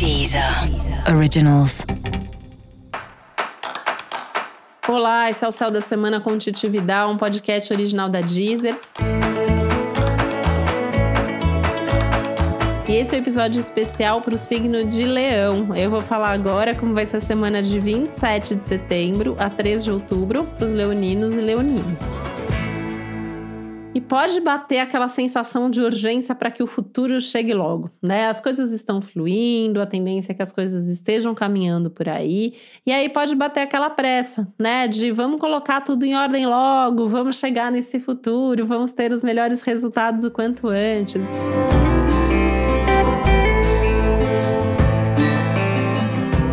Deezer Originals. Olá, esse é o Céu da Semana com Titividade, um podcast original da Deezer. E esse é o um episódio especial para o signo de Leão. Eu vou falar agora como vai ser a semana de 27 de setembro a 3 de outubro para os leoninos e leoninas. E pode bater aquela sensação de urgência para que o futuro chegue logo, né? As coisas estão fluindo, a tendência é que as coisas estejam caminhando por aí, e aí pode bater aquela pressa, né? De vamos colocar tudo em ordem logo, vamos chegar nesse futuro, vamos ter os melhores resultados o quanto antes.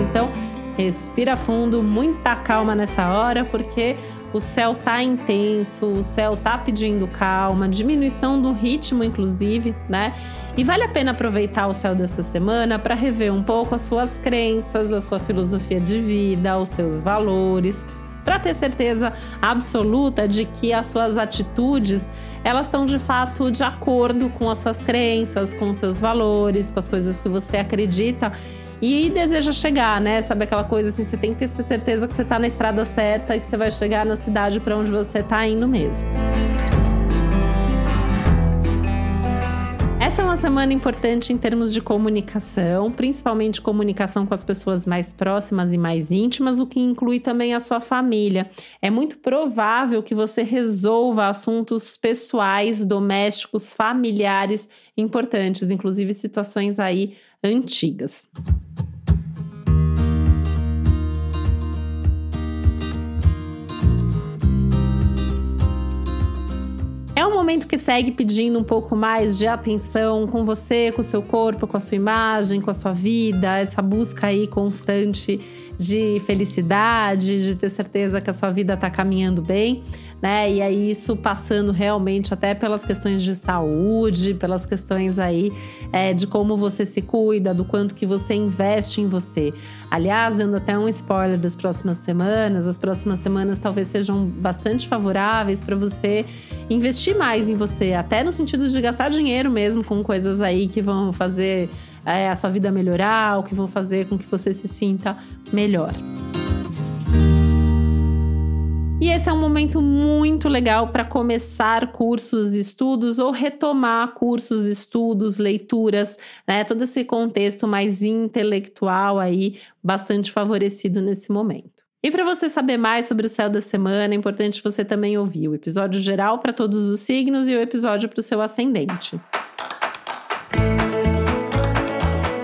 Então, respira fundo, muita calma nessa hora, porque o céu tá intenso, o céu tá pedindo calma, diminuição do ritmo, inclusive, né? E vale a pena aproveitar o céu dessa semana para rever um pouco as suas crenças, a sua filosofia de vida, os seus valores, para ter certeza absoluta de que as suas atitudes elas estão de fato de acordo com as suas crenças, com os seus valores, com as coisas que você acredita e deseja chegar, né? Sabe aquela coisa assim, você tem que ter certeza que você está na estrada certa e que você vai chegar na cidade para onde você está indo mesmo. Semana importante em termos de comunicação, principalmente comunicação com as pessoas mais próximas e mais íntimas, o que inclui também a sua família. É muito provável que você resolva assuntos pessoais, domésticos, familiares importantes, inclusive situações aí antigas. É um momento que segue pedindo um pouco mais de atenção com você, com o seu corpo, com a sua imagem, com a sua vida, essa busca aí constante de felicidade, de ter certeza que a sua vida está caminhando bem, né? E aí isso passando realmente até pelas questões de saúde, pelas questões aí é, de como você se cuida, do quanto que você investe em você. Aliás, dando até um spoiler das próximas semanas, as próximas semanas talvez sejam bastante favoráveis para você investir mais em você, até no sentido de gastar dinheiro mesmo com coisas aí que vão fazer é, a sua vida melhorar, ou que vão fazer com que você se sinta melhor. E esse é um momento muito legal para começar cursos, estudos ou retomar cursos, estudos, leituras, né? Todo esse contexto mais intelectual aí, bastante favorecido nesse momento. E para você saber mais sobre o céu da semana, é importante você também ouvir o episódio geral para todos os signos e o episódio para o seu ascendente.